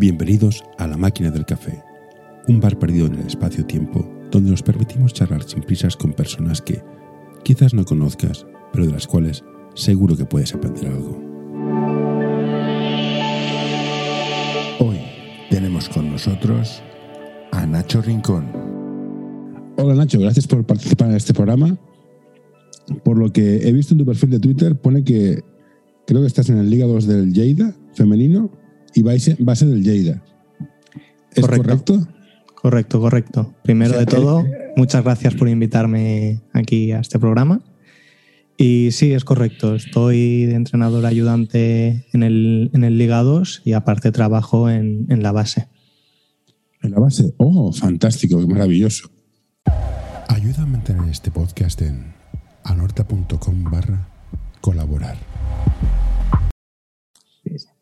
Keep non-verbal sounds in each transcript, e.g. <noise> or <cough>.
Bienvenidos a La Máquina del Café, un bar perdido en el espacio-tiempo donde nos permitimos charlar sin prisas con personas que quizás no conozcas, pero de las cuales seguro que puedes aprender algo. Hoy tenemos con nosotros a Nacho Rincón. Hola Nacho, gracias por participar en este programa. Por lo que he visto en tu perfil de Twitter, pone que creo que estás en el Liga 2 del Lleida femenino y va a ser, del Lleida. ¿Es correcto? correcto? Correcto, Primero de todo, muchas gracias por invitarme aquí a este programa. Y sí, es correcto. Estoy de entrenador ayudante en el, en el Liga 2 y aparte trabajo en, en la base. En la base. Oh, fantástico, maravilloso. Ayuda a mantener este podcast en anorta.com barra colaborar.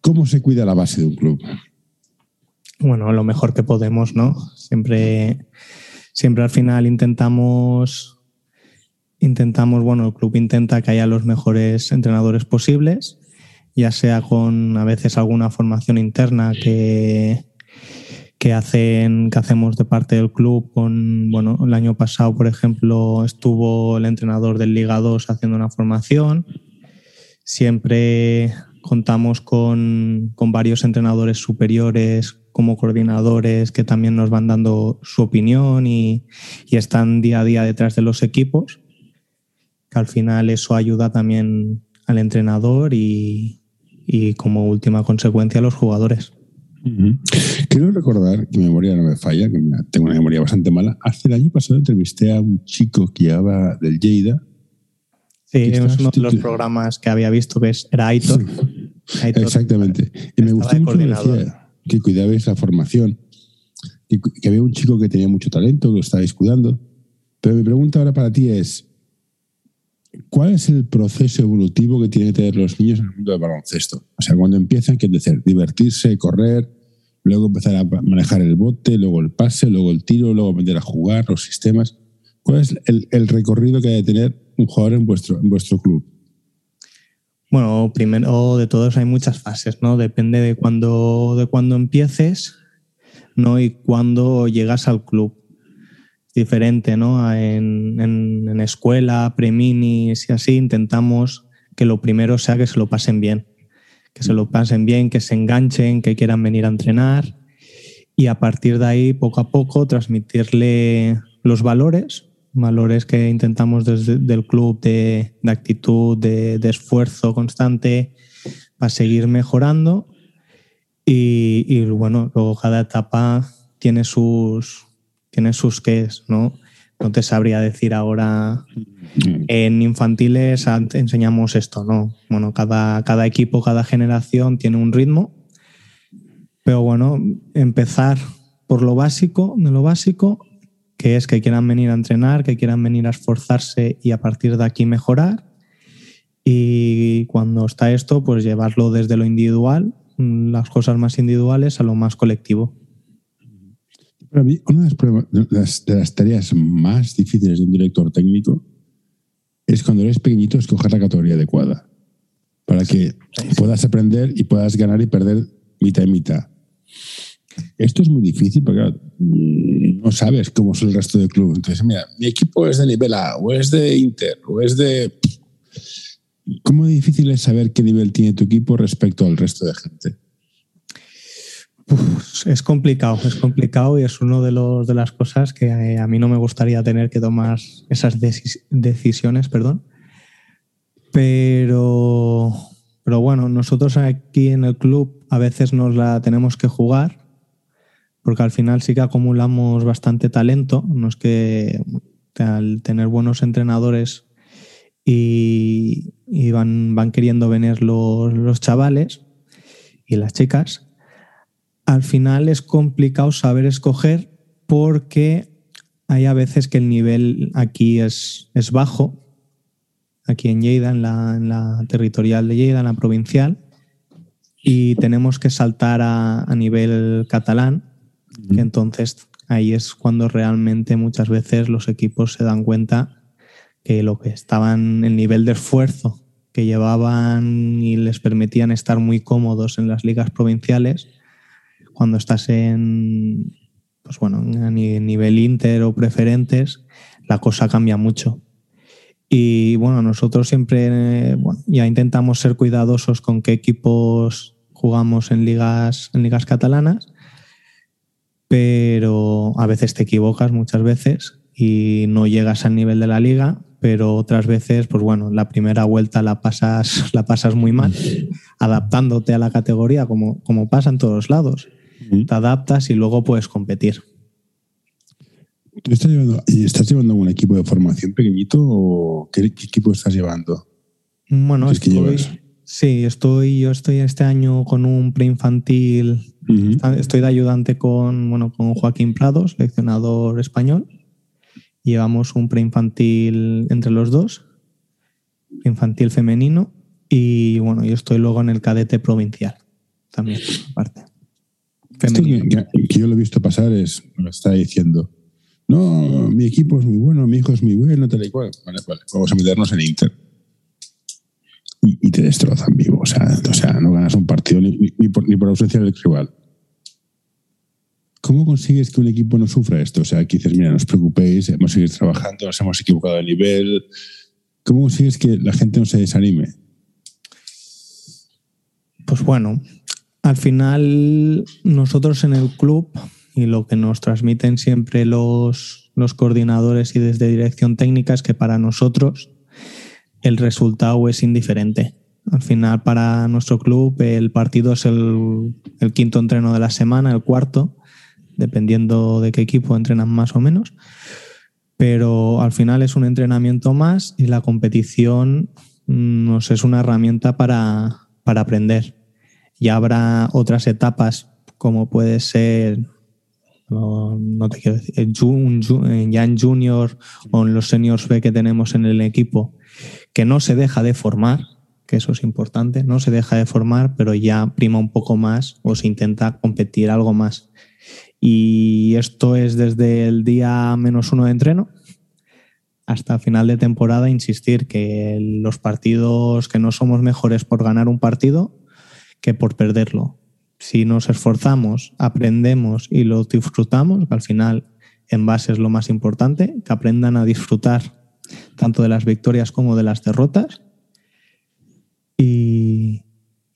¿Cómo se cuida la base de un club? Bueno, lo mejor que podemos, ¿no? Siempre, siempre al final intentamos, intentamos, bueno, el club intenta que haya los mejores entrenadores posibles, ya sea con a veces alguna formación interna que, que hacen que hacemos de parte del club con bueno el año pasado por ejemplo estuvo el entrenador del Liga 2 haciendo una formación siempre contamos con, varios entrenadores superiores como coordinadores que también nos van dando su opinión y, están día a día detrás de los equipos, que al final eso ayuda también al entrenador y, como última consecuencia a los jugadores. Quiero recordar, que mi memoria no me falla, que tengo una memoria bastante mala. Hace el año pasado entrevisté a un chico que llevaba del Lleida, Sí, es uno de los programas que había visto que era Aitor. <laughs> Exactamente. Y me gustó mucho que que cuidabais la formación, que, había un chico que tenía mucho talento, que lo estabais cuidando. Pero mi pregunta ahora para ti es, ¿cuál es el proceso evolutivo que tienen que tener los niños en el mundo del baloncesto? O sea, cuando empiezan, ¿qué es decir? Divertirse, correr, luego empezar a manejar el bote, luego el pase, luego el tiro, luego aprender a jugar, los sistemas. ¿Cuál es el, el recorrido que hay que tener un jugador en vuestro, en vuestro club? Bueno, primero de todo hay muchas fases, ¿no? Depende de cuándo de cuando empieces, ¿no? Y cuándo llegas al club. Diferente, ¿no? En, en, en escuela, preminis y así, intentamos que lo primero sea que se lo pasen bien. Que se lo pasen bien, que se enganchen, que quieran venir a entrenar. Y a partir de ahí, poco a poco, transmitirle los valores valores que intentamos desde el club de, actitud, de, esfuerzo constante para seguir mejorando. Y, bueno, luego cada etapa tiene sus, tiene sus qués, ¿no? No te sabría decir ahora. En infantiles enseñamos esto, ¿no? Bueno, cada, cada equipo, cada generación tiene un ritmo. Pero bueno, empezar por lo básico, de lo básico, que es que quieran venir a entrenar, que quieran venir a esforzarse y a partir de aquí mejorar. Y cuando está esto, pues llevarlo desde lo individual, las cosas más individuales, a lo más colectivo. Para mí, una de las, de las, tareas más difíciles de un director técnico es cuando eres pequeñito escoger la categoría adecuada para que puedas aprender y puedas ganar y perder mitad y mitad. Esto es muy difícil porque mm, no sabes cómo es el resto del club. Entonces, mira, mi equipo es de nivel A, o es de Inter, o es de. ¿Cómo difícil es saber qué nivel tiene tu equipo respecto al resto de gente? es complicado, es complicado y es una de, de las cosas que a mí no me gustaría tener que tomar esas decisiones, perdón. Pero, pero bueno, nosotros aquí en el club a veces nos la tenemos que jugar porque al final sí que acumulamos bastante talento, no es que al tener buenos entrenadores y, van, van, queriendo venir los, los chavales y las chicas, al final es complicado saber escoger porque hay a veces que el nivel aquí es, es bajo, aquí en Lleida, en la, en la, territorial de Lleida, en la provincial, y tenemos que saltar a, a nivel catalán entonces ahí es cuando realmente muchas veces los equipos se dan cuenta que lo que estaban, el nivel de esfuerzo que llevaban y les permitían estar muy cómodos en las ligas provinciales, cuando estás en, pues bueno, a nivel inter o preferentes, la cosa cambia mucho. Y bueno, nosotros siempre ya intentamos ser cuidadosos con qué equipos jugamos en ligas, en ligas catalanas, pero a veces te equivocas muchas veces y no llegas al nivel de la liga, pero otras veces, pues bueno, la primera vuelta la pasas, <laughs> la pasas muy mal, adaptándote a la categoría como, como pasa en todos lados. Te adaptas y luego puedes competir. ¿Tú estás llevando, ¿Y estás llevando un equipo de formación pequeñito o qué, equipo estás llevando? Bueno, estoy, sí, estoy, yo estoy este año con un preinfantil, estoy de ayudante con, bueno, con Joaquín Prado, seleccionador español. Llevamos un preinfantil entre los dos, infantil femenino, y bueno, yo estoy luego en el cadete provincial también, aparte. Esto que, yo lo he visto pasar es, me está diciendo, no, mi equipo es muy bueno, mi hijo es muy bueno, tal y cual. Vale, vale, vamos a meternos en Inter. Y, te destrozan vivo. O sea, o sea, no ganas un partido ni, por, ni por ausencia del rival. ¿Cómo consigues que un equipo no sufra esto? O sea, que dices, mira, no os preocupéis, hemos seguido trabajando, nos hemos equivocado de nivel. ¿Cómo consigues que la gente no se desanime? Pues bueno, al final nosotros en el club y lo que nos transmiten siempre los, los coordinadores y desde dirección técnica es que para nosotros el resultado es indiferente. Al final, para nuestro club, el partido es el, quinto entreno de la semana, el cuarto, dependiendo de qué equipo entrenan más o menos. Pero al final es un entrenamiento más y la competición nos es una herramienta para, para aprender. Ya habrá otras etapas, como puede ser no, decir, ya en junior o los seniors B que tenemos en el equipo, que no se deja de formar, que eso es importante, no se deja de formar, pero ya prima un poco más o se intenta competir algo más. Y esto es desde el día menos uno de entreno hasta final de temporada, insistir que los partidos, que no somos mejores por ganar un partido que por perderlo si nos esforzamos, aprendemos y lo disfrutamos, al final en base es lo más importante, que aprendan a disfrutar tanto de las victorias como de las derrotas y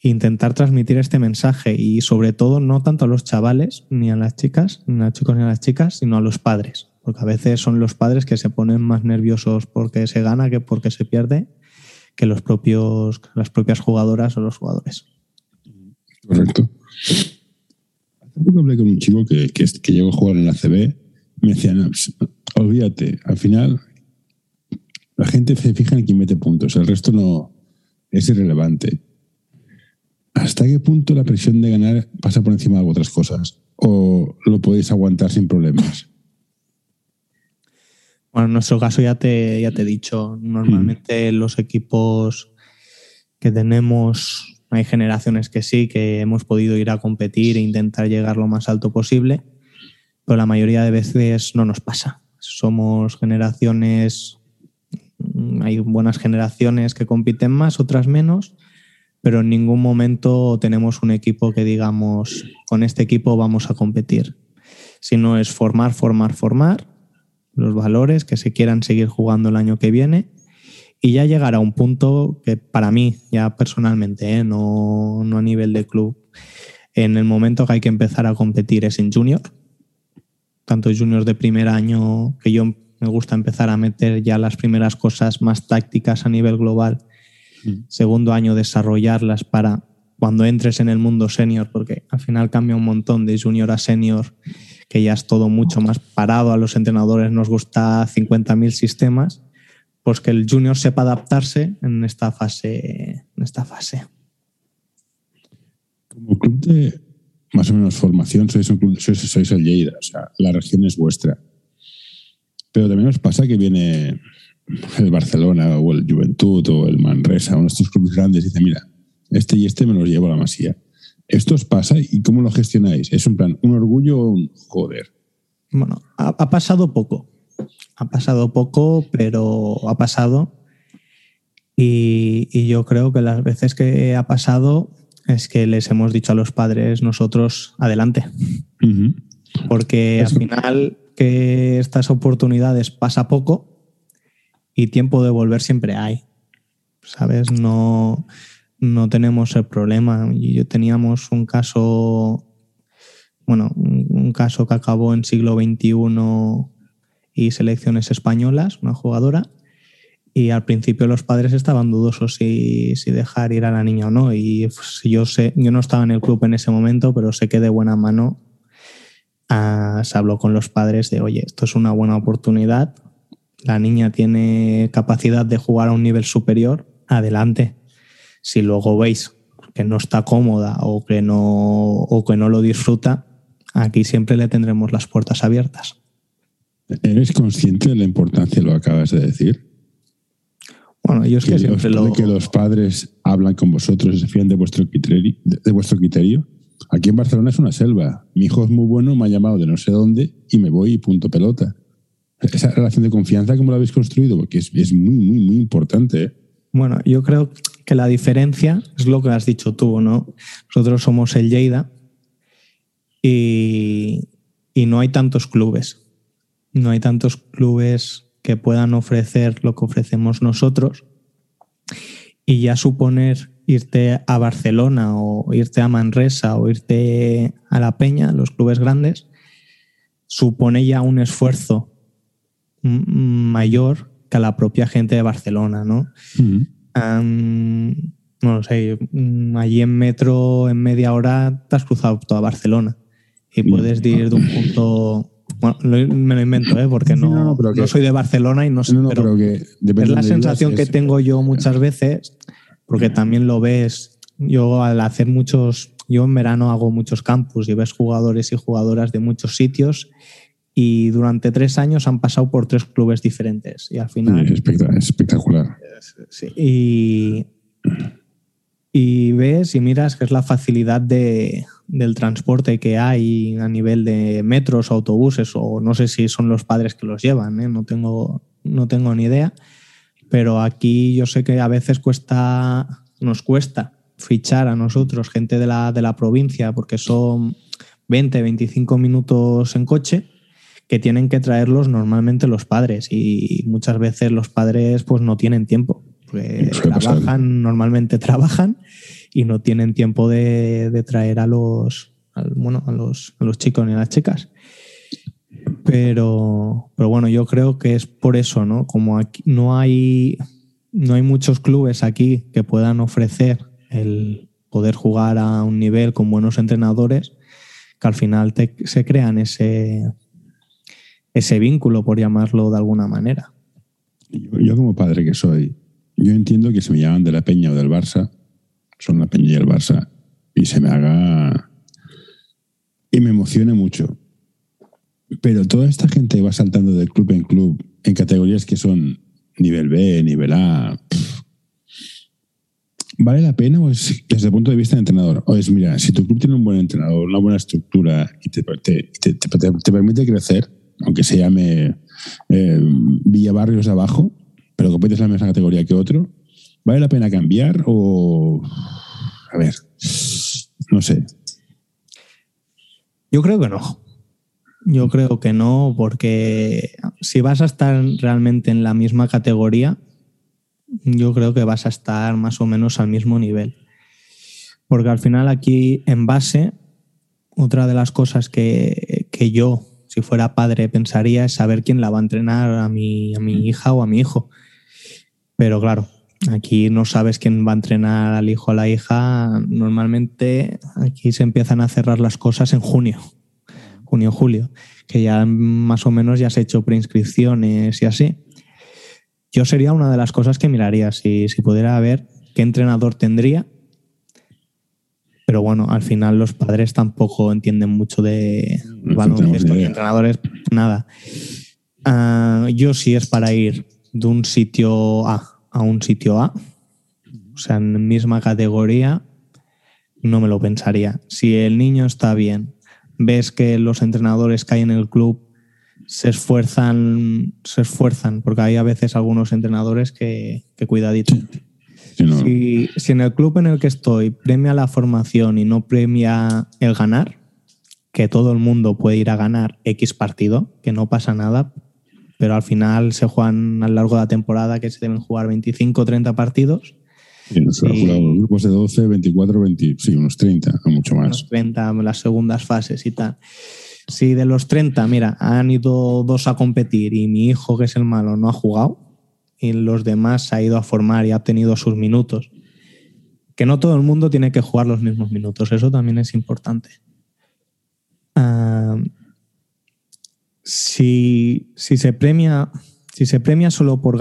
intentar transmitir este mensaje y sobre todo no tanto a los chavales ni a las chicas, ni a los chicos ni a las chicas, sino a los padres, porque a veces son los padres que se ponen más nerviosos porque se gana que porque se pierde que los propios las propias jugadoras o los jugadores. Correcto. Hace poco hablé con un chico que, que, llegó a jugar en la CB. Me decía, pues, olvídate, al final la gente se fija en quién mete puntos, el resto no es irrelevante. ¿Hasta qué punto la presión de ganar pasa por encima de otras cosas? ¿O lo podéis aguantar sin problemas? Bueno, en nuestro caso ya te, ya te he dicho, normalmente mm. los equipos que tenemos hay generaciones que sí, que hemos podido ir a competir e intentar llegar lo más alto posible, pero la mayoría de veces no nos pasa. Somos generaciones, hay buenas generaciones que compiten más, otras menos, pero en ningún momento tenemos un equipo que digamos, con este equipo vamos a competir. Si no es formar, formar, formar, los valores que se quieran seguir jugando el año que viene y ya llegar a un punto que para mí, ya personalmente, ¿eh? no, no a nivel de club, en el momento que hay que empezar a competir es en junior, tanto juniors de primer año, que yo me gusta empezar a meter ya las primeras cosas más tácticas a nivel global, mm. segundo año desarrollarlas para cuando entres en el mundo senior, porque al final cambia un montón de junior a senior, que ya es todo mucho más parado, a los entrenadores nos gusta 50.000 sistemas pues que el junior sepa adaptarse en esta fase. En esta fase. Como club de más o menos formación, sois, un club, sois, el Lleida, o sea, la región es vuestra. Pero también os pasa que viene el Barcelona o el Juventud o el Manresa, uno de estos clubes grandes, y dice, mira, este y este me los llevo a la masía. ¿Esto os pasa y cómo lo gestionáis? ¿Es un plan, un orgullo o un joder? Bueno, ha pasado poco. Ha pasado poco, pero ha pasado. Y, yo creo que las veces que ha pasado es que les hemos dicho a los padres nosotros adelante. Porque al final que estas oportunidades pasa poco y tiempo de volver siempre hay. ¿Sabes? No, no tenemos el problema. Yo teníamos un caso, bueno, un caso que acabó en siglo XXI y selecciones españolas, una jugadora, y al principio los padres estaban dudosos si, si dejar ir a la niña o no. Y pues, yo sé, yo no estaba en el club en ese momento, pero sé que de buena mano ah, se habló con los padres de, oye, esto es una buena oportunidad, la niña tiene capacidad de jugar a un nivel superior, adelante. Si luego veis que no está cómoda o que no, o que no lo disfruta, aquí siempre le tendremos las puertas abiertas. ¿Eres consciente de la importancia de lo que acabas de decir? Bueno, yo es que, siempre lo... que los padres hablan con vosotros y se fían de vuestro criterio, de, vuestro criterio. Aquí en Barcelona es una selva. Mi hijo es muy bueno, me ha llamado de no sé dónde y me voy y punto pelota. Esa relación de confianza, ¿cómo la habéis construido? Porque es, es muy, muy, muy importante. ¿eh? Bueno, yo creo que la diferencia es lo que has dicho tú, ¿no? Nosotros somos el Lleida y, y no hay tantos clubes. No hay tantos clubes que puedan ofrecer lo que ofrecemos nosotros y ya suponer irte a Barcelona o irte a Manresa o irte a La Peña, los clubes grandes, supone ya un esfuerzo mayor que a la propia gente de Barcelona, ¿no? no sé, allí en metro en media hora te has cruzado toda Barcelona y puedes ir de un punto bueno, me lo invento, ¿eh? porque no, no, soy de Barcelona y no sé. pero, es la sensación que tengo yo muchas veces, porque también lo ves. Yo al hacer muchos, yo en verano hago muchos campus y ves jugadores y jugadoras de muchos sitios y durante tres años han pasado por tres clubes diferentes y al final es espectacular sí, y, y ves y miras que es la facilidad de, del transporte que hay a nivel de metros, autobuses, o no sé si son los padres que los llevan, ¿eh? no, tengo, no tengo ni idea. Pero aquí yo sé que a veces cuesta, nos cuesta fichar a nosotros, gente de la, de la provincia, porque son 20, 25 minutos en coche que tienen que traerlos normalmente los padres y muchas veces los padres pues no tienen tiempo trabajan, normalmente trabajan y no tienen tiempo de, traer a los, bueno, a los, a los chicos ni a las chicas. Pero, pero bueno, yo creo que es por eso, ¿no? Como aquí no hay, no hay muchos clubes aquí que puedan ofrecer el poder jugar a un nivel con buenos entrenadores, que al final se crean ese, ese vínculo, por llamarlo de alguna manera. yo como padre que soy, yo entiendo que se me llaman de la Peña o del Barça, son la Peña y el Barça, y se me haga. y me emociona mucho. Pero toda esta gente va saltando de club en club en categorías que son nivel B, nivel A. ¿Vale la pena o es desde el punto de vista del entrenador? O es, mira, si tu club tiene un buen entrenador, una buena estructura y te, permite crecer, aunque se llame eh, Villa Barrios de abajo, pero compites la misma categoría que otro, ¿vale la pena cambiar o... A ver, no sé. Yo creo que no. Yo creo que no, porque si vas a estar realmente en la misma categoría, yo creo que vas a estar más o menos al mismo nivel. Porque al final aquí en base, otra de las cosas que, que yo, si fuera padre, pensaría es saber quién la va a entrenar a mi, a mi hija o a mi hijo. Pero claro, aquí no sabes quién va a entrenar al hijo o a la hija. Normalmente aquí se empiezan a cerrar las cosas en junio, junio, julio, que ya más o menos ya has hecho preinscripciones y así. Yo sería una de las cosas que miraría si, si pudiera ver qué entrenador tendría. Pero bueno, al final los padres tampoco entienden mucho de baloncesto y entrenadores, nada. Ah, yo sí es para ir de un sitio A a un sitio A, o sea, en misma categoría, no me lo pensaría. Si el niño está bien, ves que los entrenadores que hay en el club se esfuerzan, se esfuerzan, porque hay a veces algunos entrenadores que, que cuidadito. Si, si, en el club en el que estoy premia la formación y no premia el ganar, que todo el mundo puede ir a ganar X partido, que no pasa nada, pero al final se juegan a lo largo de la temporada que se deben jugar 25 o 30 partidos. Y jugado grupos de 12, 24, 20, sí, unos 30, no mucho más. Unos 30, las segundas fases y tal. Si de los 30, mira, han ido dos a competir y mi hijo, que es el malo, no ha jugado, y los demás ha ido a formar y ha obtenido sus minutos. Que no todo el mundo tiene que jugar los mismos minutos, eso también es importante. Ah, si, se premia, si se premia solo por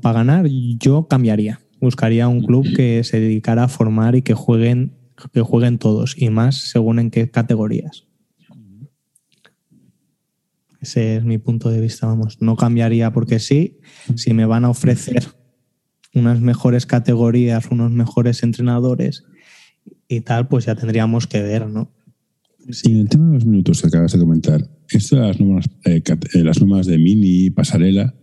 para ganar, yo cambiaría. Buscaría un club que se dedicara a formar y que jueguen, que jueguen todos, y más según en qué categorías. Ese es mi punto de vista, vamos. No cambiaría porque sí. Si me van a ofrecer unas mejores categorías, unos mejores entrenadores y tal, pues ya tendríamos que ver, ¿no? Sí, en el tema de los minutos que acabas de comentar, esto de las normas, eh, eh, las normas de mini, pasarela,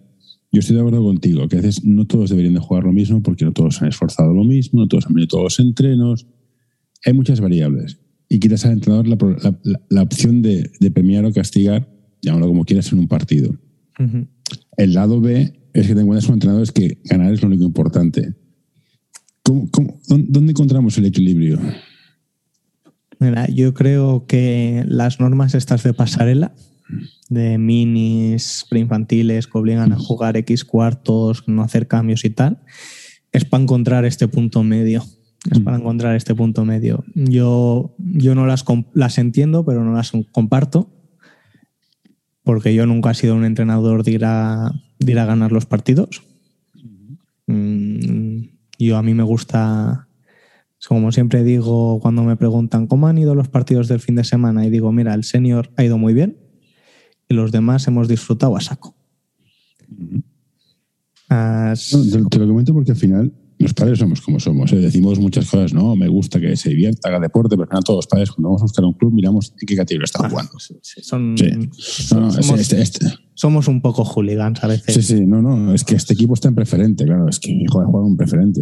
yo estoy de acuerdo contigo, que a veces no todos deberían de jugar lo mismo porque no todos han esforzado lo mismo, no todos han venido todos los entrenos. Hay muchas variables. Y quitas al entrenador la, opción de, premiar o castigar, llámalo como quieras, en un partido. El lado B es que te encuentras con entrenadores que ganar es lo único importante. dónde encontramos el equilibrio? Mira, yo creo que las normas estas de pasarela, de minis preinfantiles que obligan a jugar X cuartos, no hacer cambios y tal, es para encontrar este punto medio. Es para encontrar este punto medio. Yo, yo no las, las entiendo, pero no las comparto, porque yo nunca he sido un entrenador de ir a, de ir a ganar los partidos. Mm, yo a mí me gusta como siempre digo cuando me preguntan cómo han ido los partidos del fin de semana y digo, mira, el senior ha ido muy bien y los demás hemos disfrutado a saco. te, lo comento porque al final los padres somos como somos. ¿eh? Decimos muchas cosas, ¿no? Me gusta que se divierta, haga deporte, pero al final todos los padres cuando vamos a buscar un club miramos en qué categoría está ah, jugando. somos, un poco hooligans a veces. Sí, sí, no, no, es que este equipo está en preferente, claro, es que hijo de juega en preferente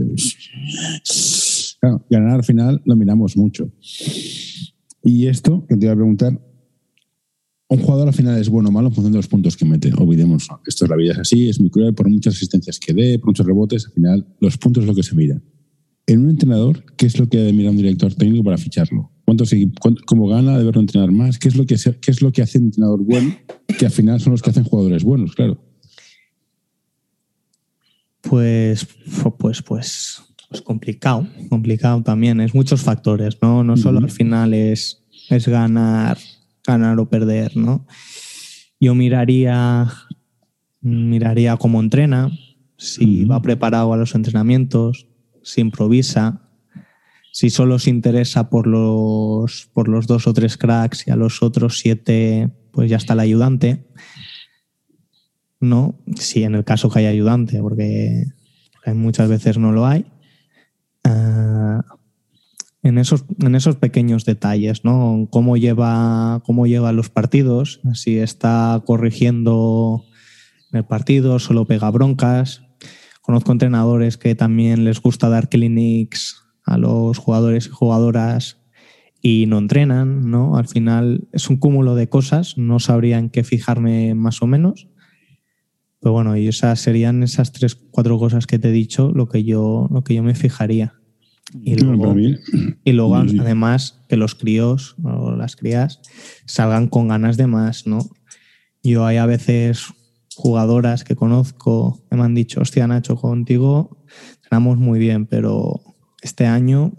ganar al final lo miramos mucho. Y esto que te iba a preguntar, un jugador al final es bueno o malo en función de los puntos que mete. Olvidemos, esto es la vida es así, es muy cruel, por muchas asistencias que dé, por muchos rebotes, al final los puntos es lo que se mira. En un entrenador, ¿qué es lo que debe mirar un director técnico para ficharlo? ¿Cuánto, ¿Cómo gana? ¿Deberlo entrenar más? ¿Qué es, lo que, ¿Qué es lo que hace un entrenador bueno? Que al final son los que hacen jugadores buenos, claro. Pues, pues, pues, pues complicado, complicado también. Es muchos factores, ¿no? No solo al final es, es ganar, ganar o perder, ¿no? Yo miraría, miraría cómo entrena, si va preparado a los entrenamientos, si improvisa, si solo se interesa por los, por los dos o tres cracks y a los otros siete, pues ya está el ayudante. ¿No? Si en el caso que hay ayudante, porque muchas veces no lo hay. Eh, en, esos, en esos pequeños detalles, ¿no? Cómo lleva, cómo lleva los partidos, si está corrigiendo el partido, solo pega broncas. Conozco entrenadores que también les gusta dar clinics a los jugadores y jugadoras y no entrenan, ¿no? Al final es un cúmulo de cosas, no sabría en qué fijarme más o menos. Pero bueno, y esas serían esas tres, cuatro cosas que te he dicho, lo que yo, lo que yo me fijaría. Y luego, y luego además, que los críos o las crías salgan con ganas de más, ¿no? Yo hay a veces jugadoras que conozco que me han dicho, hostia, Nacho, contigo tenemos muy bien, pero este año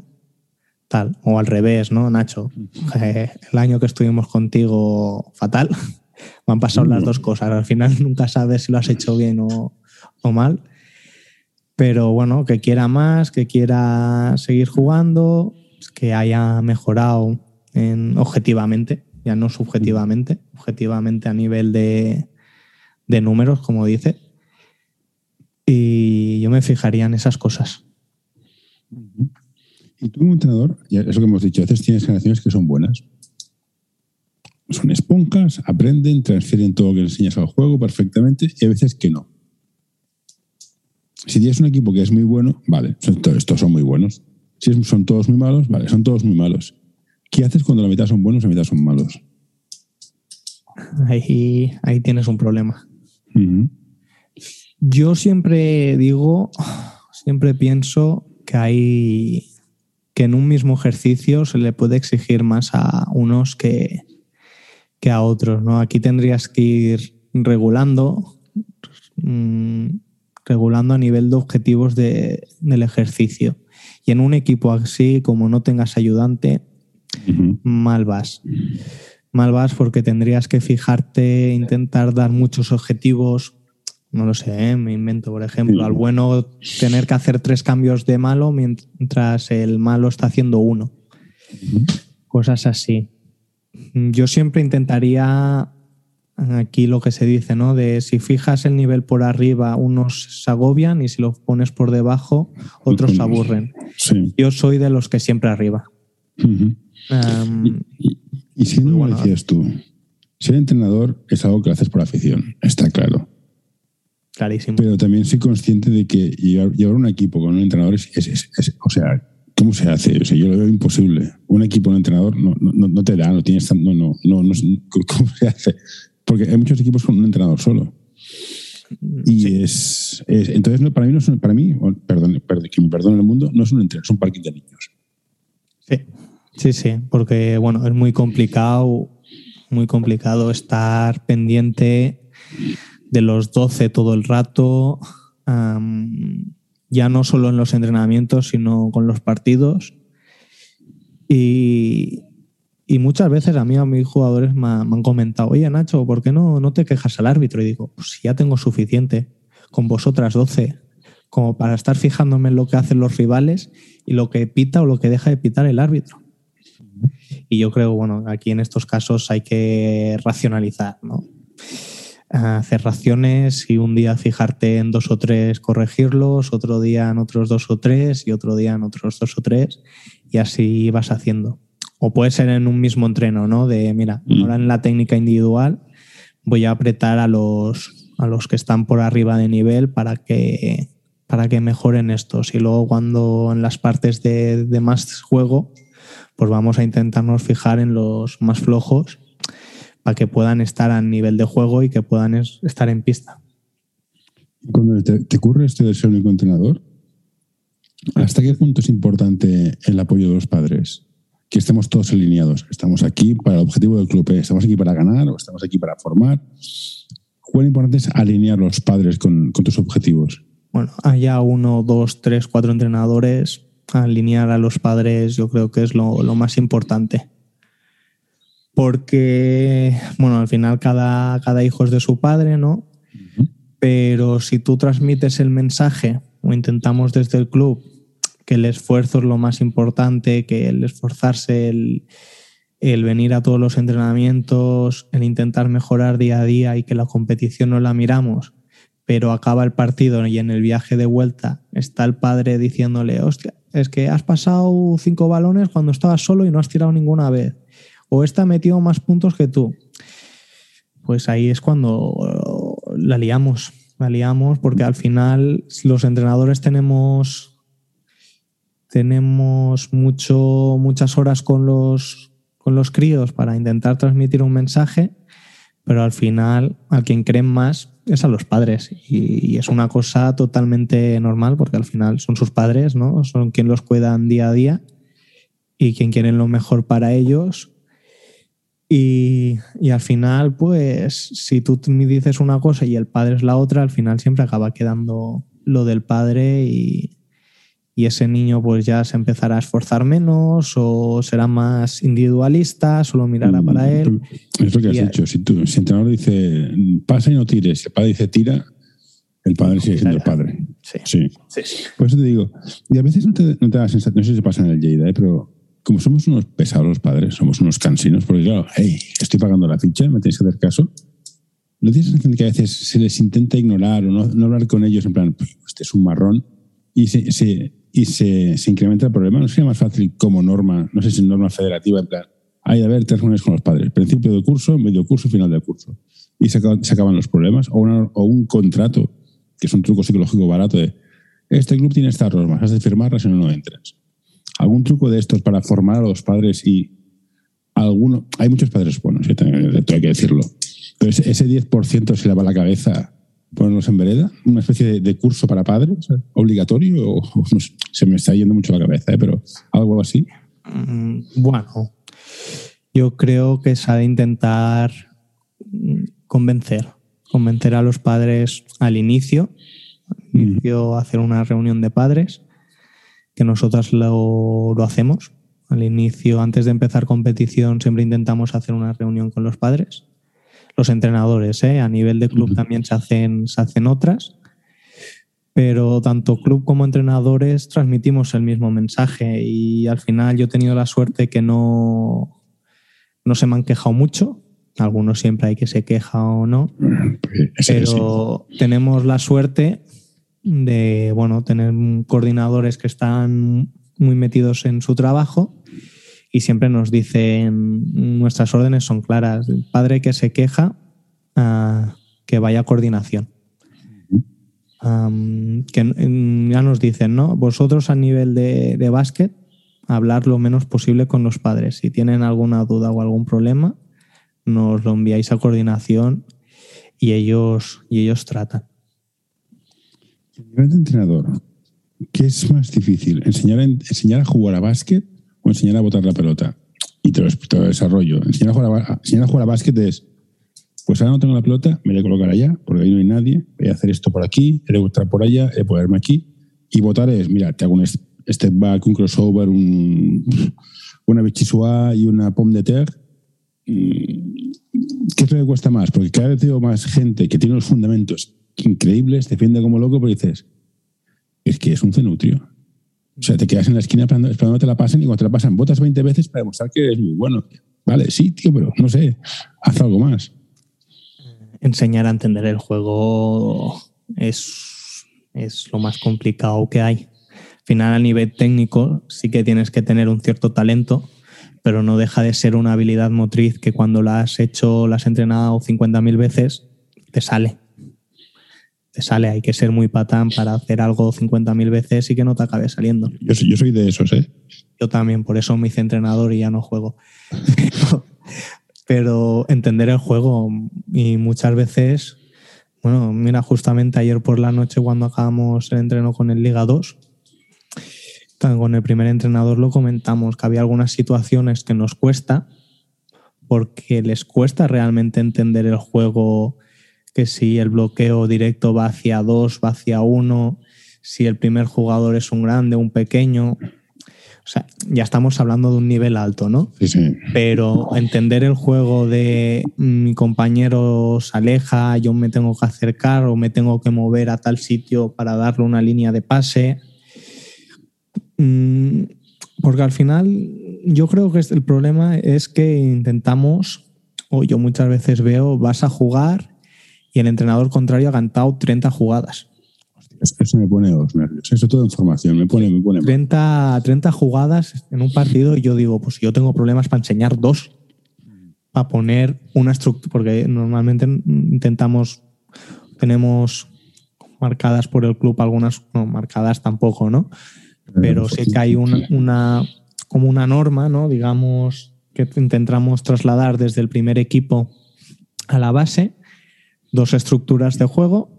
tal, o al revés, ¿no, Nacho? el año que estuvimos contigo fatal, <laughs> me han pasado las dos cosas. Al final nunca sabes si lo has hecho bien o, mal. Pero bueno, que quiera más, que quiera seguir jugando, que haya mejorado en, objetivamente, ya no subjetivamente, objetivamente a nivel de, de números, como dice. Y yo me fijaría en esas cosas. Y tú como entrenador, es lo que hemos dicho, a veces tienes generaciones que son buenas, son esponjas, aprenden, transfieren todo lo que enseñas al juego perfectamente y a veces que no. Si tienes un equipo que es muy bueno, vale, estos son muy buenos. Si son todos muy malos, vale, son todos muy malos. ¿Qué haces cuando la mitad son buenos y la mitad son malos? Ahí, ahí tienes un problema. Yo siempre digo, siempre pienso que hay que en un mismo ejercicio se le puede exigir más a unos que, que a otros. ¿no? Aquí tendrías que ir regulando, mm, regulando a nivel de objetivos de, del ejercicio. Y en un equipo así, como no tengas ayudante, mal vas. Mal vas porque tendrías que fijarte, intentar dar muchos objetivos. No lo sé, ¿eh? me invento, por ejemplo, al bueno tener que hacer tres cambios de malo mientras el malo está haciendo uno. Cosas así. Yo siempre intentaría aquí lo que se dice, ¿no? De si fijas el nivel por arriba, unos se agobian y si lo pones por debajo, otros se aburren. Yo soy de los que siempre arriba. y, si no pues decías tú, ser entrenador es algo que haces por afición, está claro. Clarísimo. Pero también soy consciente de que llevar, un equipo con un entrenador es, o sea, ¿cómo se hace? O sea, yo lo veo imposible. Un equipo, un entrenador no, no, no te da, no tienes no, no, no, no, ¿cómo se hace? Porque hay muchos equipos con un entrenador solo. Y es, entonces para mí no es para mí, perdón, que me perdone el mundo, no es un entrenador, es un parking de niños. Sí, sí, sí, porque bueno, es muy complicado, muy complicado estar pendiente de los 12 todo el rato, ya no solo en los entrenamientos, sino con los partidos. Y, y muchas veces a mí, a mis jugadores me, han comentado, oye Nacho, ¿por qué no, no te quejas al árbitro? Y digo, pues ya tengo suficiente con vosotras 12 como para estar fijándome en lo que hacen los rivales y lo que pita o lo que deja de pitar el árbitro. Y yo creo, bueno, aquí en estos casos hay que racionalizar, ¿no? Hacer raciones y un día fijarte en dos o tres, corregirlos, otro día en otros dos o tres y otro día en otros dos o tres y así vas haciendo. O puede ser en un mismo entreno, ¿no? De, mira, mm. ahora en la técnica individual voy a apretar a los, a los que están por arriba de nivel para que, para que mejoren estos. Y luego cuando en las partes de, de más juego, pues vamos a intentarnos fijar en los más flojos para que puedan estar a nivel de juego y que puedan estar en pista. Cuando te, te ocurre esto de ser único entrenador, ¿hasta qué punto es importante el apoyo de los padres? Que estemos todos alineados. Estamos aquí para el objetivo del club, ¿eh? estamos aquí para ganar o estamos aquí para formar. ¿Cuán importante es alinear los padres con, tus objetivos? Bueno, haya uno, dos, tres, cuatro entrenadores, alinear a los padres yo creo que es lo, más importante. Porque, bueno, al final cada, cada hijo es de su padre, ¿no? Pero si tú transmites el mensaje o intentamos desde el club que el esfuerzo es lo más importante, que el esforzarse, el, venir a todos los entrenamientos, el intentar mejorar día a día y que la competición no la miramos, pero acaba el partido y en el viaje de vuelta está el padre diciéndole, hostia, es que has pasado cinco balones cuando estabas solo y no has tirado ninguna vez, o esta ha metido más puntos que tú. Pues ahí es cuando la liamos, la liamos porque al final los entrenadores tenemos tenemos mucho, muchas horas con los, con los críos para intentar transmitir un mensaje, pero al final a quien creen más es a los padres y, es una cosa totalmente normal porque al final son sus padres, ¿no? Son quien los cuidan día a día y quien quieren lo mejor para ellos. Y, y, al final, pues, si tú me dices una cosa y el padre es la otra, al final siempre acaba quedando lo del padre y, y ese niño pues ya se empezará a esforzar menos o será más individualista, solo mirará para mm, él. Es lo que has dicho. Si, tú, si el entrenador dice pasa y no tires, si el padre dice tira, el padre sigue siendo el padre. Sí. Sí. sí, Por eso te digo, y a veces no te, no te da sensación, no sé si pasa en el Lleida, ¿eh? pero como somos unos pesados los padres, somos unos cansinos, porque claro, hey, estoy pagando la ficha, me tenéis que hacer caso. ¿No tienes sensación que a veces se les intenta ignorar o no, no hablar con ellos en plan, pues, este es un marrón? Y se, se, y se, se, incrementa el problema. ¿No sería más fácil como norma, no sé si norma federativa, en plan, hay de haber tres reuniones con los padres, principio del curso, medio curso, final del curso, y se, acaban, los problemas? O, un contrato, que es un truco psicológico barato de este club tiene estas normas, has de firmarlas si no, no entras. ¿Algún truco de estos para formar a los padres y alguno, hay muchos padres buenos, tengo que decirlo, pero ese 10% se le la cabeza ponerlos en vereda, una especie de, curso para padres obligatorio, o, se me está yendo mucho la cabeza, ¿eh? pero algo así. Mm, bueno, yo creo que se ha de intentar convencer, convencer a los padres al inicio, mm. inicio hacer una reunión de padres, que nosotros lo, lo hacemos. Al inicio, antes de empezar competición, siempre intentamos hacer una reunión con los padres los entrenadores. ¿eh? A nivel de club también se hacen, se hacen otras, pero tanto club como entrenadores transmitimos el mismo mensaje y al final yo he tenido la suerte que no, no se me han quejado mucho. Algunos siempre hay que se queja o no, pero tenemos la suerte de bueno, tener coordinadores que están muy metidos en su trabajo y siempre nos dicen, nuestras órdenes son claras, el padre que se queja, ah, que vaya a coordinación. que mm, ya nos dicen, ¿no? Vosotros a nivel de, de básquet, hablar lo menos posible con los padres. Si tienen alguna duda o algún problema, nos lo enviáis a coordinación y ellos, y ellos tratan. nivel de entrenador, ¿qué es más difícil? ¿Enseñar, enseñar a jugar a básquet o enseñar a botar la pelota. Y te lo, desarrollo. Enseñar a, jugar a, enseñar básquet es, pues ahora no tengo la pelota, me voy a colocar allá, porque ahí no hay nadie, voy a hacer esto por aquí, voy a botar por allá, voy a ponerme aquí. Y botar es, mira, te hago un step back, un crossover, un, <laughs> una bichisua y una pom de terre. Mm, ¿Qué es lo que cuesta más? Porque cada vez veo más gente que tiene los fundamentos increíbles, defiende como loco, pero dices, es que es un cenutrio. O sea, te quedas en la esquina esperando, que te la pasen y cuando te la pasan, botas 20 veces para demostrar que eres muy bueno. Vale, sí, tío, pero no sé, haz algo más. Enseñar a entender el juego es, es lo más complicado que hay. Al final, a nivel técnico, sí que tienes que tener un cierto talento, pero no deja de ser una habilidad motriz que cuando la has hecho, la has entrenado 50.000 veces, te sale sale. Hay que ser muy patán para hacer algo 50.000 veces y que no te acabe saliendo. Yo, yo soy de esos, ¿eh? Yo también, por eso me hice entrenador y ya no juego. Pero entender el juego y muchas veces, bueno, mira, justamente ayer por la noche cuando acabamos el entreno con el Liga 2, con el primer entrenador lo comentamos, que había algunas situaciones que nos cuesta porque les cuesta realmente entender el juego que si el bloqueo directo va hacia dos, va hacia uno, si el primer jugador es un grande, un pequeño. O sea, ya estamos hablando de un nivel alto, ¿no? Sí, sí. Pero entender el juego de mi compañero se aleja, yo me tengo que acercar o me tengo que mover a tal sitio para darle una línea de pase. Mm, porque al final yo creo que el problema es que intentamos, o yo muchas veces veo, vas a jugar y el entrenador contrario ha cantado 30 jugadas. Eso me pone los nervios. Eso todo información. Me pone, me pone 30, 30 jugadas en un partido y yo digo, pues yo tengo problemas para enseñar dos. Para poner una estructura. Porque normalmente intentamos. Tenemos marcadas por el club algunas. No, marcadas tampoco, ¿no? Pero sí que hay una, una como una norma, ¿no? Digamos, que intentamos trasladar desde el primer equipo a la base dos estructuras de juego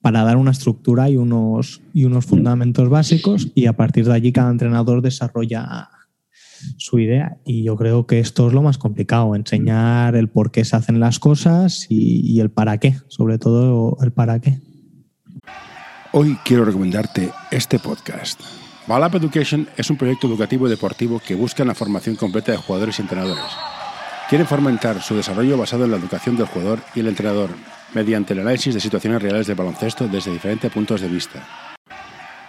para dar una estructura y unos, y unos fundamentos básicos y a partir de allí cada entrenador desarrolla su idea. Y yo creo que esto es lo más complicado, enseñar el por qué se hacen las cosas y, el para qué, sobre todo el para qué. Hoy quiero recomendarte este podcast. Balap Education es un proyecto educativo y deportivo que busca la formación completa de jugadores y entrenadores Quieren fomentar su desarrollo basado en la educación del jugador y el entrenador, mediante el análisis de situaciones reales de baloncesto desde diferentes puntos de vista.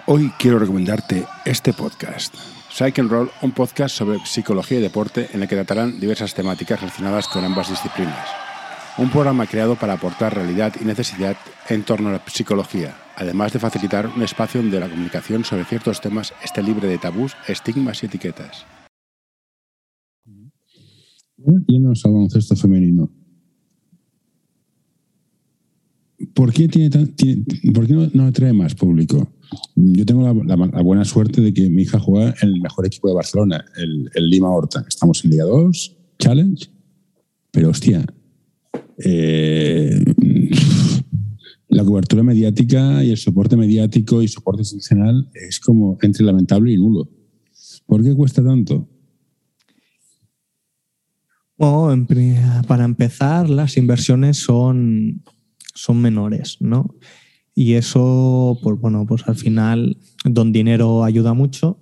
Hoy quiero recomendarte este podcast. Psych and Roll, un podcast sobre psicología y deporte en el que tratarán diversas temáticas relacionadas con ambas disciplinas. Un programa creado para aportar realidad y necesidad en torno a la psicología, además de facilitar un espacio donde la comunicación sobre ciertos temas esté libre de tabús, estigmas y etiquetas. Yéndonos al baloncesto femenino. ¿Por qué, tiene, ¿por qué no, atrae más público? yo tengo la, buena suerte de que mi hija juega en el mejor equipo de Barcelona, el, Lima Horta. Estamos en Liga 2, Challenge, pero hostia, eh, la cobertura mediática y el soporte mediático y soporte institucional es como entre lamentable y nulo. ¿Por qué cuesta tanto? Bueno, para empezar, las inversiones son, son menores, ¿no? Y eso, pues bueno, pues al final, don dinero ayuda mucho.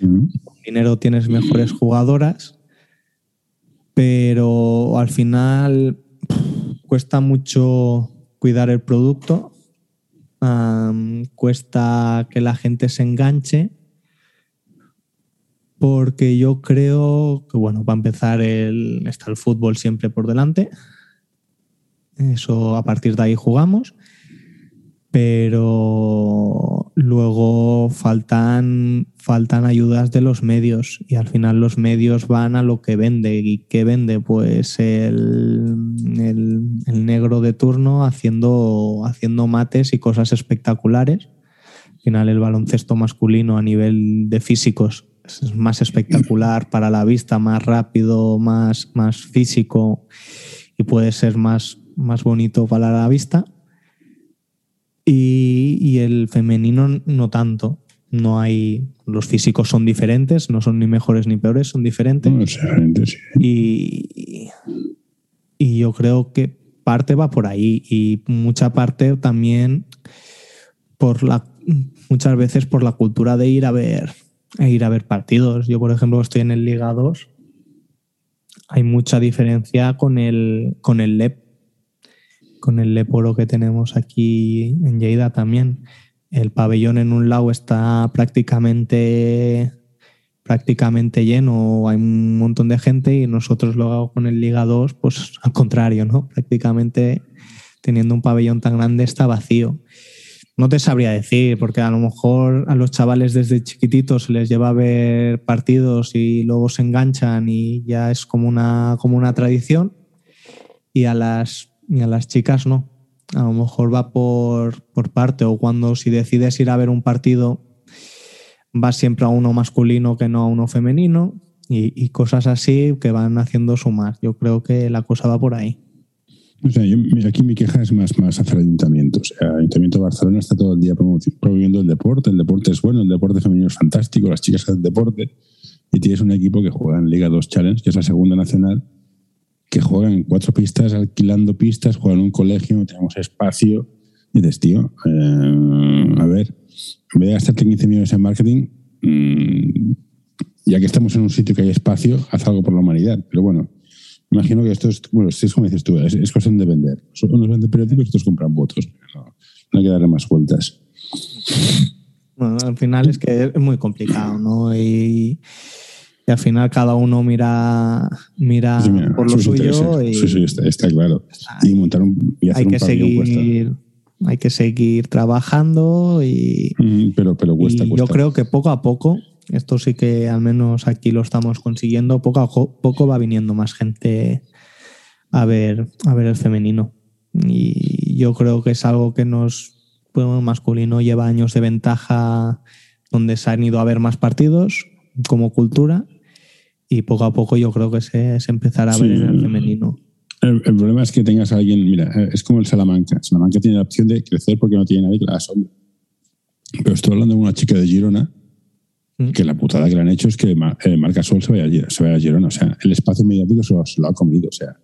Con dinero tienes mejores jugadoras, pero al final cuesta mucho cuidar el producto, cuesta que la gente se enganche, porque yo creo que, bueno, para empezar el, está el fútbol siempre por delante. Eso a partir de ahí jugamos pero luego faltan, faltan ayudas de los medios y al final los medios van a lo que vende. ¿Y qué vende? Pues el, el, negro de turno haciendo, haciendo mates y cosas espectaculares. Al final el baloncesto masculino a nivel de físicos es más espectacular para la vista, más rápido, más, más físico y puede ser más, más bonito para la vista y, el femenino no tanto. No hay. Los físicos son diferentes, no son ni mejores ni peores, son diferentes. y, y yo creo que parte va por ahí y mucha parte también por la muchas veces por la cultura de ir a ver ir a ver partidos. Yo, por ejemplo, estoy en el Liga 2. Hay mucha diferencia con el, con el LEP con el Leporo que tenemos aquí en Lleida también. El pabellón en un lado está prácticamente prácticamente lleno, hay un montón de gente y nosotros luego con el Liga 2, pues al contrario, ¿no? Prácticamente teniendo un pabellón tan grande está vacío. No te sabría decir, porque a lo mejor a los chavales desde chiquititos se les lleva a ver partidos y luego se enganchan y ya es como una, como una tradición. Y a las y a las chicas no. A lo mejor va por, parte o cuando si decides ir a ver un partido vas siempre a uno masculino que no a uno femenino y, cosas así que van haciendo sumas. Yo creo que la cosa va por ahí. O sea, aquí mi queja es más, más hacia el ayuntamiento. O sea, ayuntamiento Barcelona está todo el día promoviendo el deporte. El deporte es bueno, el deporte femenino es fantástico, las chicas hacen deporte. Y tienes un equipo que juega en Liga 2 Challenge, que es la segunda nacional, que juegan en cuatro pistas, alquilando pistas, juegan en un colegio, tenemos espacio. Y dices, tío, eh, a ver, en vez de gastarte 15 millones en marketing, mm, ya que estamos en un sitio que hay espacio, haz algo por la humanidad. Pero bueno, imagino que esto es, bueno, es como dices tú, es, cuestión de vender. Unos venden periódicos, otros compran votos. No, hay que darle más vueltas. Bueno, al final es que es muy complicado, ¿no? Y y al final cada uno mira, mira, por lo suyo. Y, sí, sí, está, claro. Y montar un, y hacer hay que seguir, Hay que seguir trabajando y. pero, pero cuesta, Yo creo que poco a poco, esto sí que al menos aquí lo estamos consiguiendo, poco a poco va viniendo más gente a ver, a ver el femenino. Y yo creo que es algo que nos, bueno, masculino lleva años de ventaja donde se han ido a ver más partidos como cultura y poco a poco yo creo que se, se empezará a ver en el femenino. El, problema es que tengas a alguien, mira, es como el Salamanca. Salamanca tiene la opción de crecer porque no tiene nadie que la asombre. Pero estoy hablando de una chica de Girona mm. que la putada que le han hecho es que eh, Marca Sol se vaya, a Girona. O sea, el espacio mediático se lo, ha comido. O sea,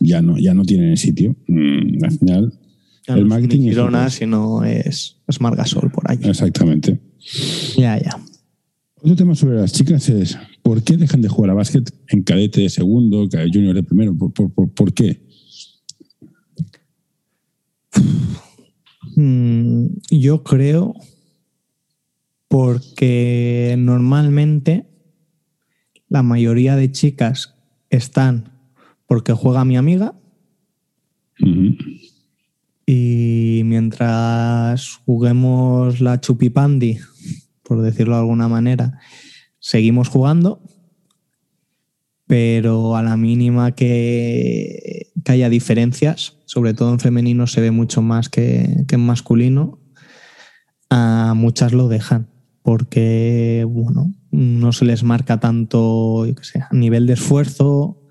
ya, no, ya no tiene sitio. Mm, al final, el marketing es Girona, sino es, es Margasol por allí. Exactamente. Ya, ya. Otro tema sobre las chicas es ¿por qué dejan de jugar a básquet en cadete de segundo, junior de primero? ¿Por, qué? Mm, yo creo porque normalmente la mayoría de chicas están porque juega mi amiga y mientras juguemos la chupipandi por decirlo de alguna manera, seguimos jugando, pero a la mínima que, haya diferencias, sobre todo en femenino se ve mucho más que, en masculino, a muchas lo dejan porque, bueno, no se les marca tanto, a nivel de esfuerzo,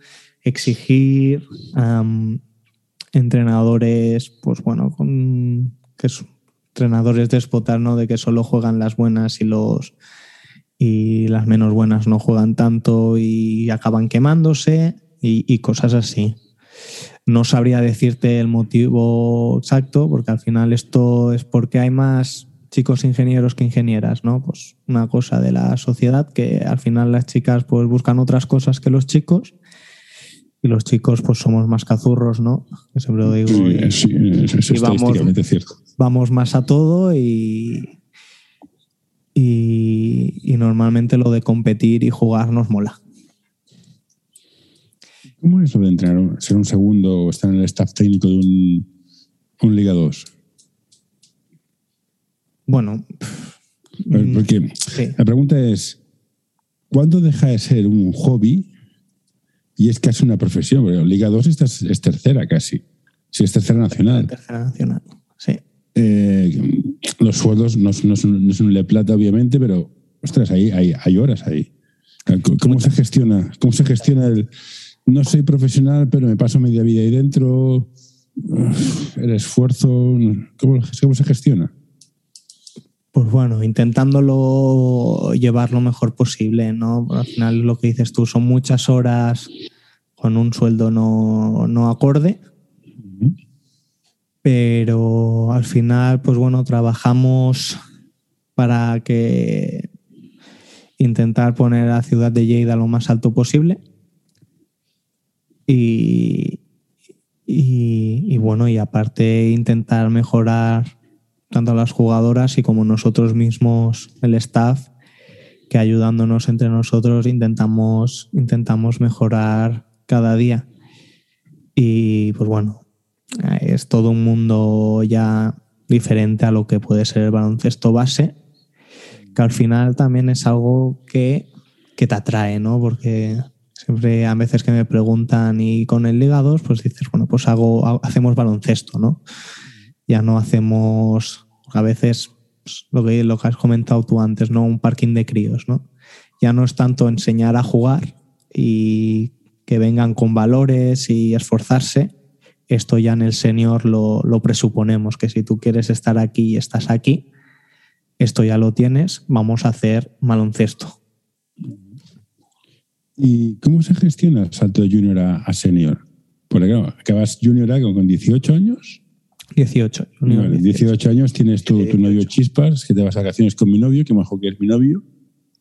exigir, entrenadores, pues bueno, con, que son entrenadores déspotas, ¿no? De que solo juegan las buenas y los y las menos buenas no juegan tanto y acaban quemándose y, cosas así. No sabría decirte el motivo exacto, porque al final esto es porque hay más chicos ingenieros que ingenieras, ¿no? Pues una cosa de la sociedad que al final las chicas pues buscan otras cosas que los chicos y los chicos pues somos más cazurros, ¿no? Que siempre lo digo. Sí, y, vamos, cierto. Vamos más a todo y, y, normalmente lo de competir y jugar nos mola. ¿Cómo es lo de entrenar, ser un segundo o estar en el staff técnico de un, Liga 2? Bueno. Porque mm, la pregunta es, ¿cuándo deja de ser un hobby y es casi una profesión? Porque Liga 2 es, es tercera casi. Si es tercera nacional. Tercera nacional, sí. Eh, los sueldos no, no, son, no Le Plata, obviamente, pero ostras, hay, hay, hay horas ahí. ¿Cómo se gestiona? ¿Cómo se gestiona el no soy profesional, pero me paso media vida ahí dentro? El esfuerzo, ¿cómo, cómo se gestiona? Pues bueno, intentándolo llevar lo mejor posible, ¿no? Al final lo que dices tú son muchas horas con un sueldo no, no acorde pero al final, pues bueno, trabajamos para que intentar poner a la ciudad de Lleida lo más alto posible. Y, y, bueno, y aparte intentar mejorar tanto las jugadoras y como nosotros mismos, el staff, que ayudándonos entre nosotros intentamos, intentamos mejorar cada día. Y pues bueno, es todo un mundo ya diferente a lo que puede ser el baloncesto base, que al final también es algo que, te atrae, ¿no? Porque siempre a veces que me preguntan y con el Liga 2, pues dices, bueno, pues hago, hacemos baloncesto, ¿no? Ya no hacemos, a veces, pues, lo, que, lo que has comentado tú antes, ¿no? Un parking de críos, ¿no? Ya no es tanto enseñar a jugar y que vengan con valores y esforzarse, esto ya en el senior lo, presuponemos, que si tú quieres estar aquí y estás aquí, esto ya lo tienes, vamos a hacer baloncesto. ¿Y cómo se gestiona el salto de junior a, senior? Porque claro, acabas junior A con 18 años. 18. 18. años tienes tu, novio Chispas, que te vas a vacaciones con mi novio, que mejor que es mi novio,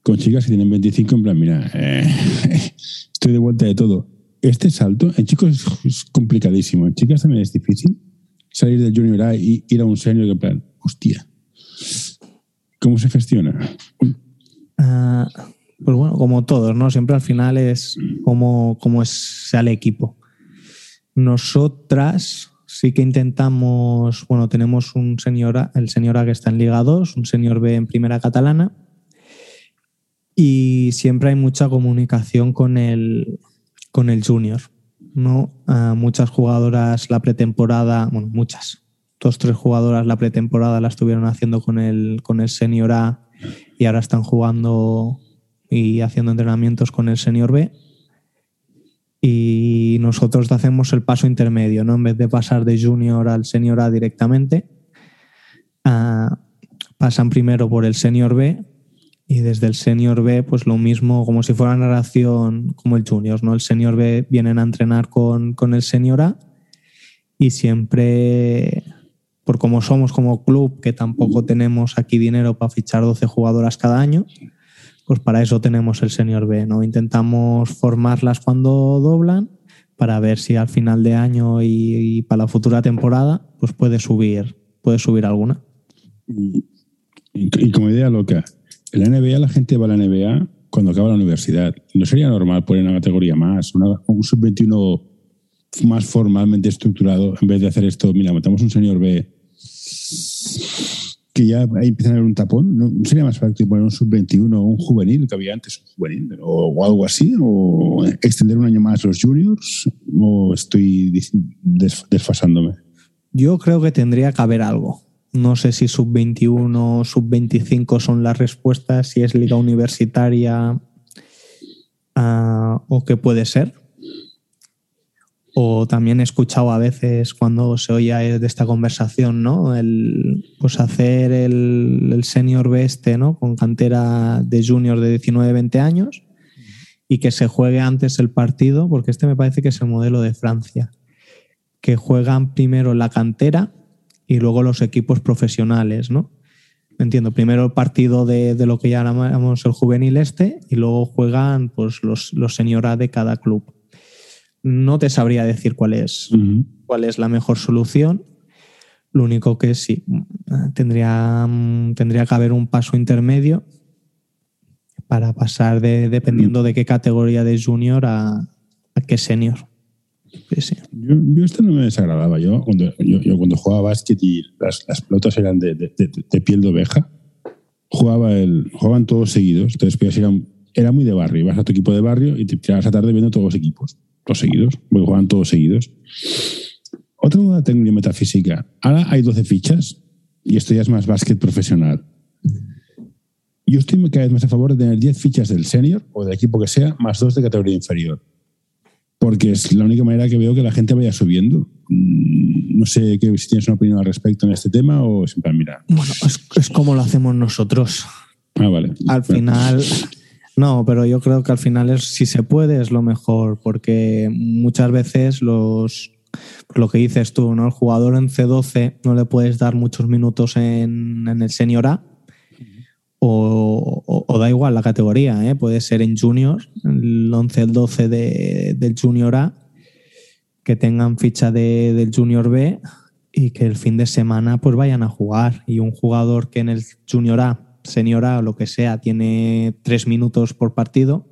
con chicas que tienen 25, en plan, mira, eh, <laughs> estoy de vuelta de todo este salto en chicos es complicadísimo. En chicas también es difícil salir del junior A y ir a un senior que plan, hostia, ¿cómo se gestiona? Ah, pues bueno, como todos, ¿no? Siempre al final es como, como es, sea el equipo. Nosotras sí que intentamos, bueno, tenemos un senior A, el senior A que está en Liga 2, un senior B en Primera Catalana, y siempre hay mucha comunicación con el, con el junior. ¿no? muchas jugadoras la pretemporada, bueno, muchas, dos, tres jugadoras la pretemporada la estuvieron haciendo con el, con el senior A y ahora están jugando y haciendo entrenamientos con el senior B. Y nosotros hacemos el paso intermedio, ¿no? En vez de pasar de junior al senior A directamente, ah, pasan primero por el senior B y desde el senior B, pues lo mismo, como si fuera una relación como el junior, ¿no? El senior B vienen a entrenar con, con el senior A y siempre, por como somos como club, que tampoco tenemos aquí dinero para fichar 12 jugadoras cada año, pues para eso tenemos el senior B, ¿no? Intentamos formarlas cuando doblan para ver si al final de año y, para la futura temporada, pues puede subir, puede subir alguna. Y, como idea loca, la NBA la gente va a la NBA cuando acaba la universidad. ¿No sería normal poner una categoría más, un sub-21 más formalmente estructurado, en vez de hacer esto, mira, matamos un señor B que ya ahí empieza a haber un tapón? ¿No sería más fácil poner un sub-21 o un juvenil, que había antes un juvenil, o, algo así? ¿O extender un año más los juniors? ¿O estoy desfasándome? Yo creo que tendría que haber algo No sé si sub-21 o sub-25 son las respuestas, si es liga universitaria ah, o qué puede ser. O también he escuchado a veces cuando se oía de esta conversación, ¿no? El, pues hacer el, el senior B este, ¿no? Con cantera de junior de 19-20 años y que se juegue antes el partido, porque este me parece que es el modelo de Francia, que juegan primero la cantera y luego los equipos profesionales, ¿no? Entiendo, primero el partido de, de lo que llamamos el juvenil este y luego juegan pues, los, los senior A de cada club. No te sabría decir cuál es, cuál es la mejor solución. Lo único que sí, tendría, tendría que haber un paso intermedio para pasar de, dependiendo de qué categoría de junior a, a qué senior. Yo, esto no me desagradaba. Yo cuando, yo, cuando jugaba básquet y las, las pelotas eran de, de, piel de oveja, jugaba el, jugaban todos seguidos. Entonces, pues, era, era muy de barrio. Ibas a tu equipo de barrio y te tirabas a tarde viendo todos los equipos todos seguidos, porque juegan todos seguidos. Otra nueva técnica metafísica. Ahora hay 12 fichas y esto ya es más básquet profesional. Yo estoy cada vez más a favor de tener 10 fichas del senior o del equipo que sea, más dos de categoría inferior. Porque es la única manera que veo que la gente vaya subiendo. Mm, no sé qué, si tienes una opinión al respecto en este tema o siempre mira. Bueno, es, es como lo hacemos nosotros. Ah, vale. Al final. No, pero yo creo que al final es, si se puede es lo mejor, porque muchas veces los, lo que dices tú, ¿no? El jugador en C12 no le puedes dar muchos minutos en, el senior A. O, da igual la categoría, ¿eh? puede ser en junior, el 11, el 12 del junior A, que tengan ficha de, del junior B y que el fin de semana pues vayan a jugar. Y un jugador que en el junior A seniora o lo que sea tiene tres minutos por partido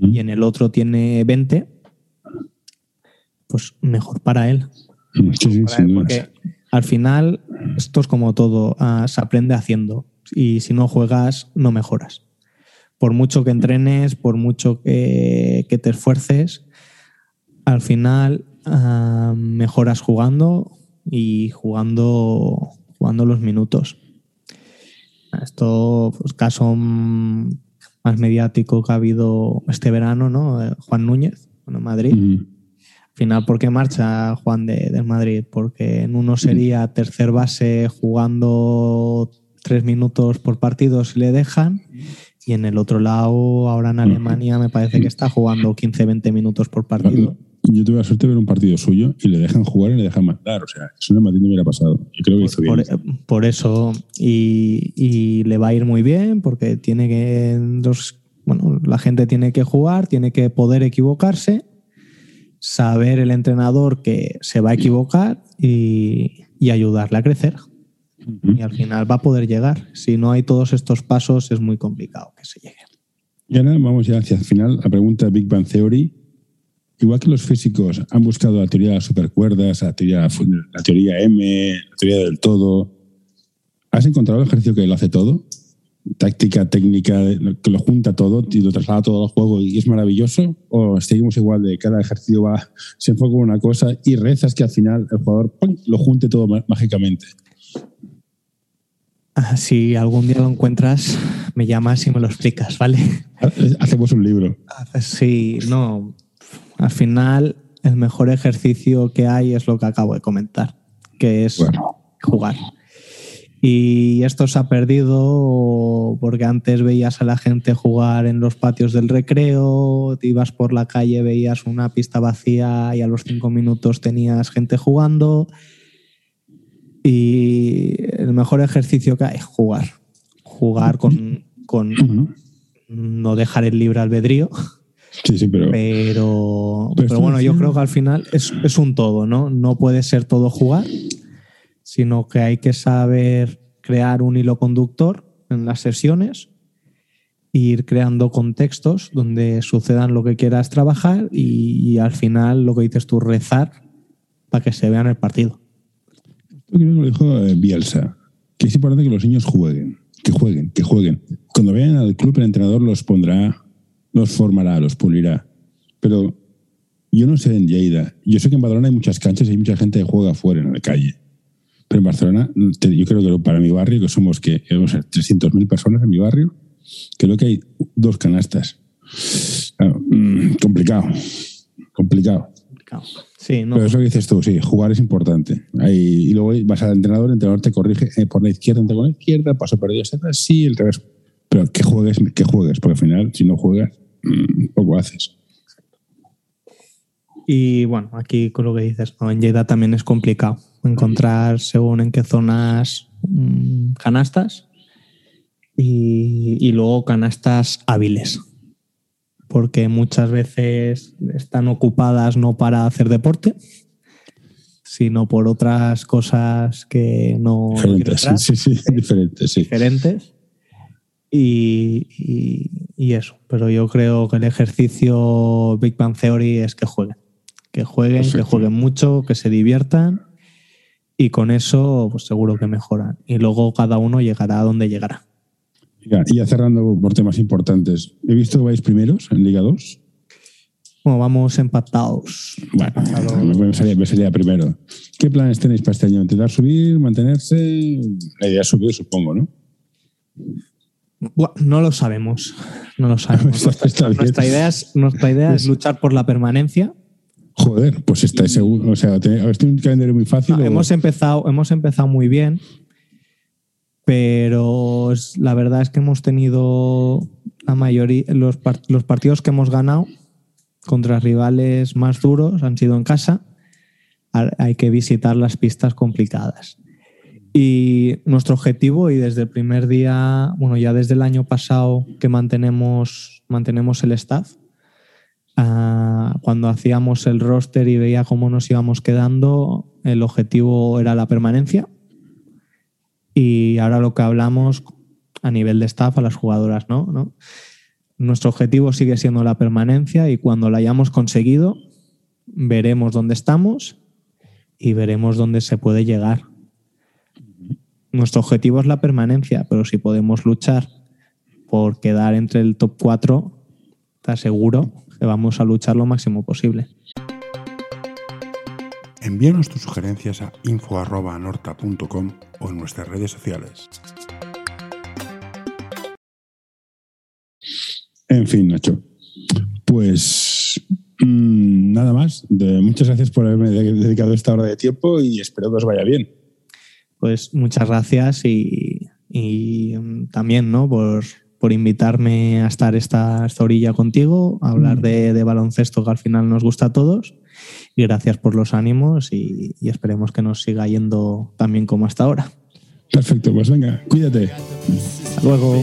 y en el otro tiene 20, pues mejor para él. porque al final esto es como todo, ah, se aprende haciendo y si no juegas no mejoras. Por mucho que entrenes, por mucho que, te esfuerces, al final ah, mejoras jugando y jugando, jugando los minutos. Esto, pues, caso más mediático que ha habido este verano, ¿no? Eh, Juan Núñez, en Madrid. Al final, ¿por qué marcha Juan de, del Madrid? Porque en uno sería tercer base jugando tres minutos por partido si le dejan. Y en el otro lado, ahora en Alemania, me parece que está jugando 15-20 minutos por partido yo tuve la suerte de ver un partido suyo y le dejan jugar y le dejan mandar. O sea, eso no hubiera pasado. Yo creo que hizo bien. Por, eso, y, le va a ir muy bien porque tiene que. bueno, la gente tiene que jugar, tiene que poder equivocarse, saber el entrenador que se va a equivocar y, ayudarle a crecer. Y al final va a poder llegar. Si no hay todos estos pasos, es muy complicado que se llegue. Y ahora vamos ya hacia el final. La pregunta Big Bang Theory igual que los físicos han buscado la teoría de las supercuerdas, la teoría, la teoría M, la teoría del todo, ¿has encontrado el ejercicio que lo hace todo? Táctica, técnica, que lo junta todo y lo traslada todo al juego y es maravilloso? ¿O seguimos igual de cada ejercicio va, se enfoca en una cosa y rezas que al final el jugador lo junte todo mágicamente? Ah, si algún día lo encuentras, me llamas y me lo explicas, ¿vale? Hacemos un libro. Sí, no al final el mejor ejercicio que hay es lo que acabo de comentar, que es jugar. Y esto se ha perdido porque antes veías a la gente jugar en los patios del recreo, te ibas por la calle, veías una pista vacía y a los cinco minutos tenías gente jugando. Y el mejor ejercicio que hay es jugar. Jugar con, con no dejar el libre albedrío, Sí, sí, pero. Pero, bueno, yo creo que al final es, un todo, ¿no? No puede ser todo jugar, sino que hay que saber crear un hilo conductor en las sesiones e ir creando contextos donde sucedan lo que quieras trabajar y, al final lo que dices tú, rezar para que se vea en el partido. Esto creo que lo dijo eh, Bielsa, que es importante que los niños jueguen, que jueguen, que jueguen. Cuando vayan al club, el entrenador los pondrá los formará, los pulirá. Pero yo no sé en Lleida. Yo sé que en Badalona hay muchas canchas y hay mucha gente que juega afuera en la calle. Pero en Barcelona, yo creo que para mi barrio, que somos que 300.000 personas en mi barrio, creo que hay dos canastas. Mm, complicado. Complicado. Sí, no. Pero eso que dices tú, sí, jugar es importante. Ahí, y luego vas al entrenador, el entrenador te corrige eh, por la izquierda, entre con la izquierda, paso perdido, sí, el revés. Pero que juegues, que juegues, porque al final, si no juegas, mm, poco haces. Y bueno, aquí con lo que dices, en Lleida también es complicado encontrar según en qué zonas mm, canastas y, luego canastas hábiles, porque muchas veces están ocupadas no para hacer deporte, sino por otras cosas que no... Diferentes, sí, sí, <laughs> diferentes, sí. Diferentes. Y, y, eso, pero yo creo que el ejercicio Big Bang Theory es que jueguen que jueguen, que jueguen mucho, que se diviertan y con eso pues seguro que mejoran. Y luego cada uno llegará a donde llegará. y ya cerrando por temas importantes, he visto que vais primeros en Liga 2. Bueno, vamos empatados. Bueno, me salía, primero. ¿Qué planes tenéis para este año? ¿Intentar subir, mantenerse? La idea es subir, supongo, ¿no? No lo sabemos. No lo sabemos. <laughs> nuestra, idea es, nuestra idea es luchar por la permanencia Joder, pues está seguro. O sea, un calendario muy fácil. hemos, empezado, hemos empezado muy bien, pero la verdad es que hemos tenido la mayoría, los, los partidos que hemos ganado contra rivales más duros han sido en casa. Hay que visitar las pistas complicadas. Y nuestro objetivo, y desde el primer día, bueno, ya desde el año pasado que mantenemos, mantenemos el staff, cuando hacíamos el roster y veía cómo nos íbamos quedando, el objetivo era la permanencia. Y ahora lo que hablamos a nivel de staff, a las jugadoras, ¿no? ¿no? Nuestro objetivo sigue siendo la permanencia y cuando la hayamos conseguido, veremos dónde estamos y veremos dónde se puede llegar. Nuestro objetivo es la permanencia, pero si podemos luchar por quedar entre el top 4, te aseguro que vamos a luchar lo máximo posible. Envíanos tus sugerencias a info.norta.com o en nuestras redes sociales. En fin, Nacho. Pues mm, nada más. muchas gracias por haberme dedicado esta hora de tiempo y espero que os vaya bien. Pues muchas gracias y, y mm, también ¿no? por, por invitarme a estar esta, esta orilla contigo, a hablar mm. de, baloncesto que al final nos gusta a todos. Y gracias por los ánimos y, esperemos que nos siga yendo también como hasta ahora. Perfecto, pues venga, cuídate. Hasta luego.